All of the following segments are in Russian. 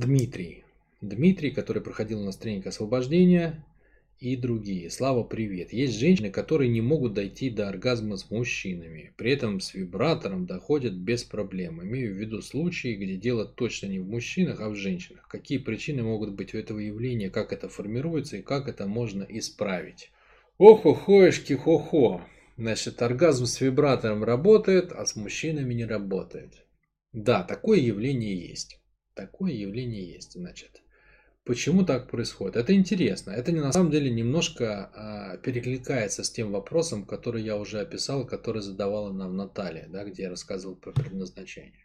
Дмитрий. Дмитрий, который проходил у нас тренинг освобождения и другие. Слава, привет. Есть женщины, которые не могут дойти до оргазма с мужчинами. При этом с вибратором доходят без проблем. Имею в виду случаи, где дело точно не в мужчинах, а в женщинах. Какие причины могут быть у этого явления, как это формируется и как это можно исправить. Ох-охоешки, хо-хо. Значит, оргазм с вибратором работает, а с мужчинами не работает. Да, такое явление есть. Такое явление есть, значит. Почему так происходит? Это интересно. Это на самом деле немножко а, перекликается с тем вопросом, который я уже описал, который задавала нам Наталья, да, где я рассказывал про предназначение.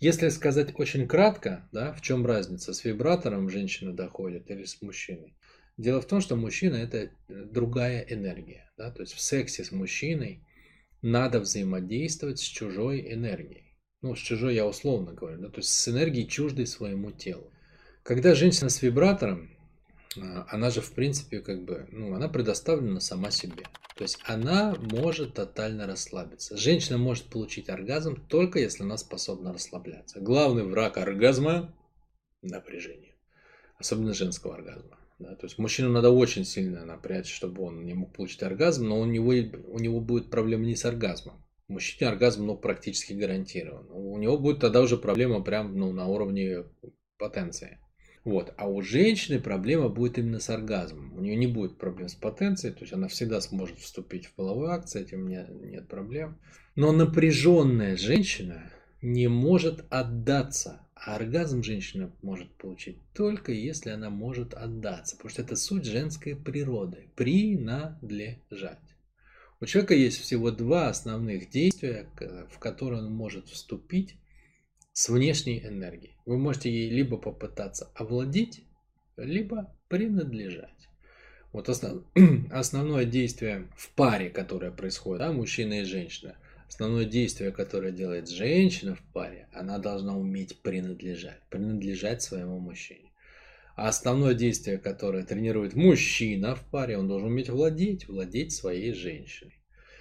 Если сказать очень кратко, да, в чем разница, с вибратором женщина доходит или с мужчиной? Дело в том, что мужчина это другая энергия. Да? То есть в сексе с мужчиной надо взаимодействовать с чужой энергией. Ну, с чужой я условно говорю, да? то есть с энергией чуждой своему телу. Когда женщина с вибратором, а, она же в принципе как бы, ну, она предоставлена сама себе. То есть она может тотально расслабиться. Женщина может получить оргазм только если она способна расслабляться. Главный враг оргазма – напряжение. Особенно женского оргазма. Да? То есть мужчину надо очень сильно напрячь, чтобы он не мог получить оргазм, но у него, у него будет проблема не с оргазмом. Мужчине оргазм ну, практически гарантирован. У него будет тогда уже проблема прям ну, на уровне потенции. Вот. А у женщины проблема будет именно с оргазмом. У нее не будет проблем с потенцией, то есть она всегда сможет вступить в половой акт, с этим нет, нет проблем. Но напряженная женщина не может отдаться. А оргазм женщина может получить только если она может отдаться, потому что это суть женской природы – принадлежать. У человека есть всего два основных действия, в которые он может вступить с внешней энергией. Вы можете ей либо попытаться овладеть, либо принадлежать. Вот основ... основное действие в паре, которое происходит, да, мужчина и женщина, основное действие, которое делает женщина в паре, она должна уметь принадлежать, принадлежать своему мужчине. А основное действие, которое тренирует мужчина в паре, он должен уметь владеть, владеть своей женщиной.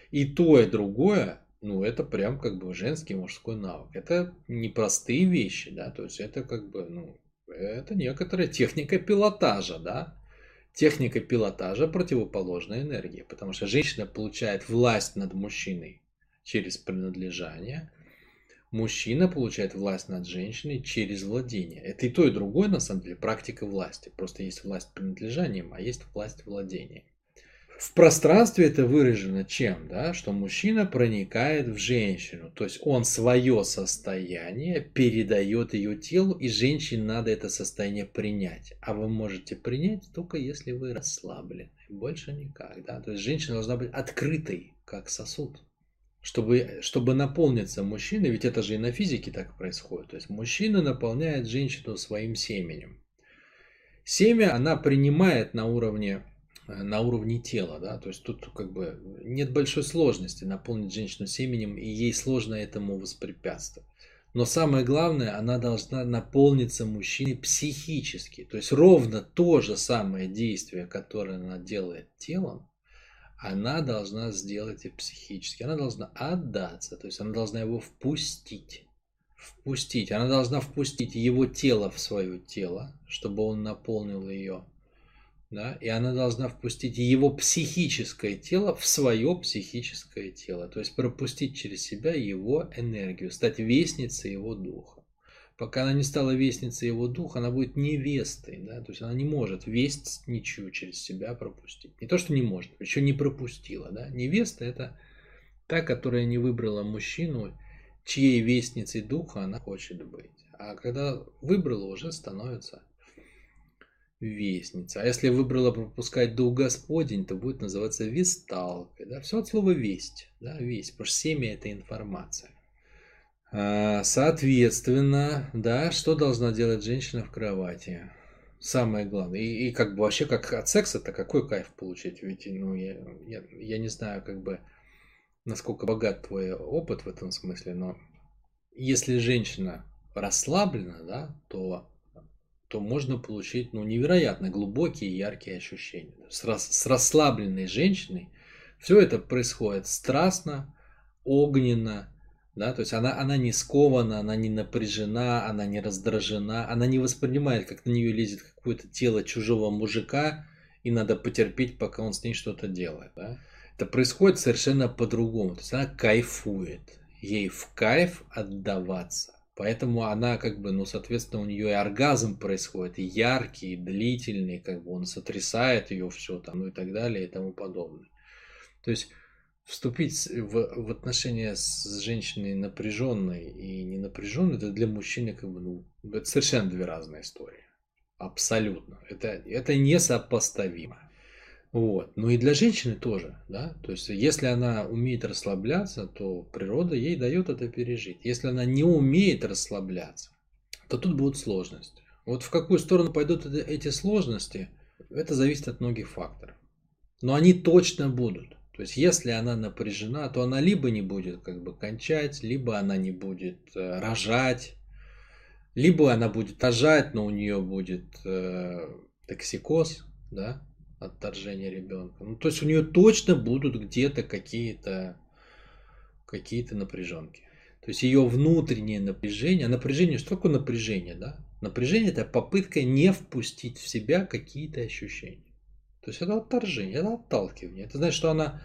И то, и другое ну, это прям как бы женский мужской навык. Это непростые вещи, да, то есть это как бы, ну, это некоторая техника пилотажа, да. Техника пилотажа противоположной энергии, потому что женщина получает власть над мужчиной через принадлежание, мужчина получает власть над женщиной через владение. Это и то, и другое, на самом деле, практика власти. Просто есть власть принадлежанием, а есть власть владением. В пространстве это выражено чем? Да? Что мужчина проникает в женщину. То есть он свое состояние передает ее телу, и женщине надо это состояние принять. А вы можете принять только если вы расслаблены. Больше никак. Да? То есть женщина должна быть открытой, как сосуд. Чтобы, чтобы наполниться мужчиной, ведь это же и на физике так происходит. То есть мужчина наполняет женщину своим семенем. Семя она принимает на уровне Э, на уровне тела, да, то есть тут как бы нет большой сложности наполнить женщину семенем, и ей сложно этому воспрепятствовать. Но самое главное, она должна наполниться мужчиной психически. То есть ровно то же самое действие, которое она делает телом, она должна сделать и психически. Она должна отдаться, то есть она должна его впустить. Впустить. Она должна впустить его тело в свое тело, чтобы он наполнил ее да, и она должна впустить его психическое тело в свое психическое тело, то есть пропустить через себя его энергию, стать вестницей его духа. Пока она не стала вестницей его духа, она будет невестой, да, то есть она не может весть ничего через себя пропустить. Не то, что не может, еще не пропустила, да. Невеста это та, которая не выбрала мужчину, чьей вестницей духа она хочет быть. А когда выбрала, уже становится вестница. А если выбрала пропускать дух Господень, то будет называться весталкой. Да? Все от слова весть. Да? Весть, потому что семя это информация. А, соответственно, да, что должна делать женщина в кровати? Самое главное. И, и как бы вообще как от секса-то какой кайф получить? Ведь ну, я, я, я не знаю, как бы насколько богат твой опыт в этом смысле, но если женщина расслаблена, да, то то можно получить ну, невероятно глубокие и яркие ощущения. С, рас, с расслабленной женщиной все это происходит страстно, огненно, Да, то есть она, она не скована, она не напряжена, она не раздражена, она не воспринимает, как на нее лезет какое-то тело чужого мужика, и надо потерпеть, пока он с ней что-то делает. Да? Это происходит совершенно по-другому. То есть она кайфует. Ей в кайф отдаваться. Поэтому она как бы, ну, соответственно, у нее и оргазм происходит, и яркий, и длительный, как бы он сотрясает ее все там, ну и так далее, и тому подобное. То есть вступить в, в отношения с женщиной напряженной и не напряженной, это для мужчины как бы, ну, это совершенно две разные истории. Абсолютно. Это, это несопоставимо. Вот. Ну и для женщины тоже, да. То есть, если она умеет расслабляться, то природа ей дает это пережить. Если она не умеет расслабляться, то тут будут сложности. Вот в какую сторону пойдут эти сложности, это зависит от многих факторов. Но они точно будут. То есть, если она напряжена, то она либо не будет как бы кончать, либо она не будет э, рожать, либо она будет рожать, но у нее будет э, токсикоз, да, отторжение ребенка. Ну, то есть у нее точно будут где-то какие-то какие-то напряженки. То есть ее внутреннее напряжение, а напряжение, что такое напряжение, да? Напряжение это попытка не впустить в себя какие-то ощущения. То есть это отторжение, это отталкивание. Это значит, что она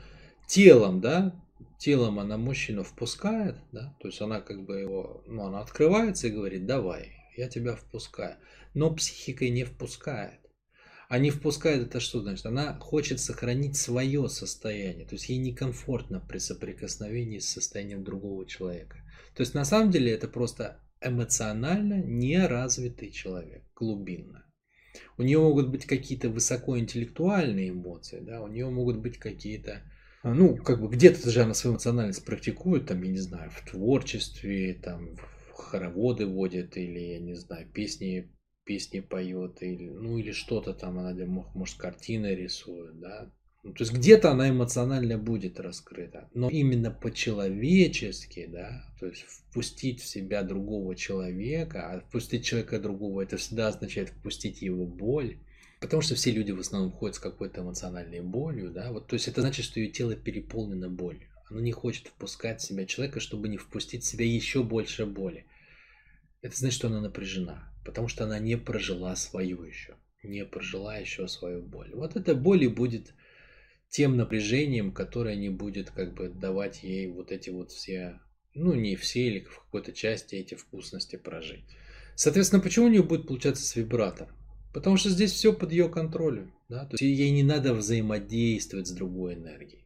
телом, да, телом она мужчину впускает, да, то есть она как бы его, ну, она открывается и говорит, давай, я тебя впускаю. Но психикой не впускает. А не впускает это что значит? Она хочет сохранить свое состояние. То есть ей некомфортно при соприкосновении с состоянием другого человека. То есть на самом деле это просто эмоционально неразвитый человек, глубинно. У нее могут быть какие-то высокоинтеллектуальные эмоции, да, у нее могут быть какие-то ну, как бы где-то же она свою эмоциональность практикует, там, я не знаю, в творчестве, там, хороводы водит, или, я не знаю, песни песни поет, или, ну или что-то там она, может, картины рисует, да. Ну, то есть где-то она эмоционально будет раскрыта, но именно по-человечески, да, то есть впустить в себя другого человека, а впустить человека другого, это всегда означает впустить его боль, потому что все люди в основном ходят с какой-то эмоциональной болью, да, вот, то есть это значит, что ее тело переполнено болью, оно не хочет впускать в себя человека, чтобы не впустить в себя еще больше боли. Это значит, что она напряжена, потому что она не прожила свою еще, не прожила еще свою боль. Вот эта боль и будет тем напряжением, которое не будет как бы давать ей вот эти вот все, ну не все или в какой-то части эти вкусности прожить. Соответственно, почему у нее будет получаться с вибратором? Потому что здесь все под ее контролем. Да? То есть ей не надо взаимодействовать с другой энергией.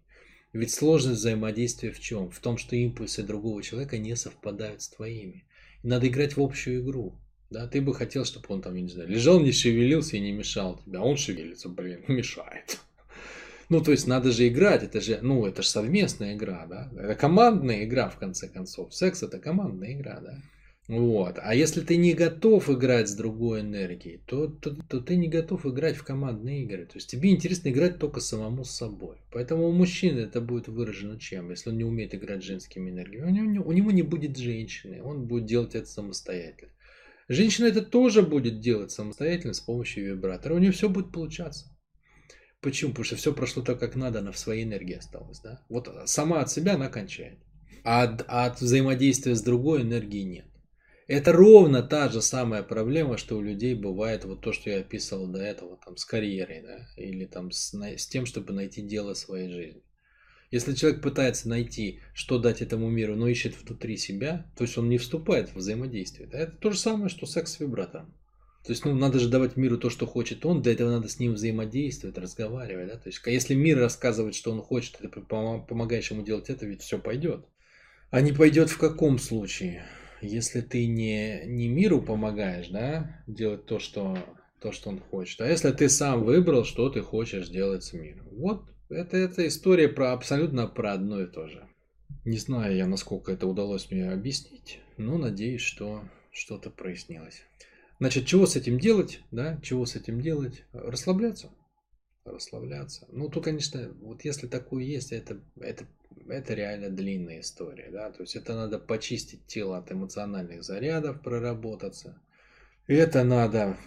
Ведь сложность взаимодействия в чем? В том, что импульсы другого человека не совпадают с твоими. Надо играть в общую игру. Да, ты бы хотел, чтобы он там, я не знаю, лежал, не шевелился и не мешал тебе, а он шевелится, блин, мешает. Ну, то есть надо же играть, это же, ну, это же совместная игра, да, это командная игра, в конце концов. Секс это командная игра, да. Вот. А если ты не готов играть с другой энергией, то, то, то ты не готов играть в командные игры. То есть тебе интересно играть только самому с собой. Поэтому у мужчины это будет выражено чем? Если он не умеет играть с женскими энергиями, у него, у него не будет женщины, он будет делать это самостоятельно. Женщина это тоже будет делать самостоятельно с помощью вибратора. У нее все будет получаться. Почему? Потому что все прошло так, как надо, она в своей энергии осталась. Да? Вот сама от себя она кончает. А от, а от взаимодействия с другой энергией нет. Это ровно та же самая проблема, что у людей бывает вот то, что я описывал до этого, там, с карьерой, да, или там с, с тем, чтобы найти дело своей жизни. Если человек пытается найти, что дать этому миру, но ищет внутри себя, то есть он не вступает в взаимодействие. Да? Это то же самое, что секс с вибратором. То есть, ну, надо же давать миру то, что хочет он, для этого надо с ним взаимодействовать, разговаривать, да, то есть, если мир рассказывает, что он хочет, ты помогаешь ему делать это, ведь все пойдет. А не пойдет в каком случае? Если ты не, не миру помогаешь, да, делать то, что, то, что он хочет, а если ты сам выбрал, что ты хочешь делать с миром. Вот это, это история про абсолютно про одно и то же. Не знаю я, насколько это удалось мне объяснить, но надеюсь, что что-то прояснилось. Значит, чего с этим делать, да, чего с этим делать? Расслабляться. Расслабляться. Ну, то, конечно, вот если такое есть, это, это, это реально длинная история, да, то есть это надо почистить тело от эмоциональных зарядов, проработаться. Это надо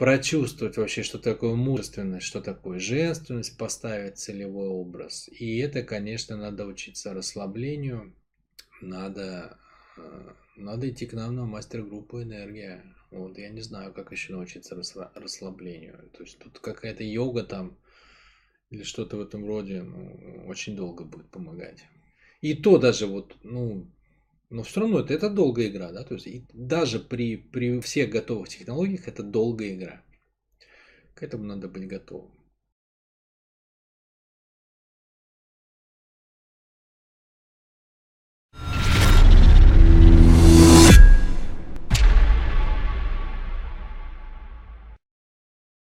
прочувствовать вообще, что такое мужественность, что такое женственность, поставить целевой образ. И это, конечно, надо учиться расслаблению. надо, надо идти к нам на мастер-группу «Энергия». Вот, я не знаю, как еще научиться расслаблению. То есть тут какая-то йога там или что-то в этом роде, ну, очень долго будет помогать. И то даже вот, ну, но все равно это, это долгая игра, да, то есть и даже при, при всех готовых технологиях это долгая игра. К этому надо быть готовым.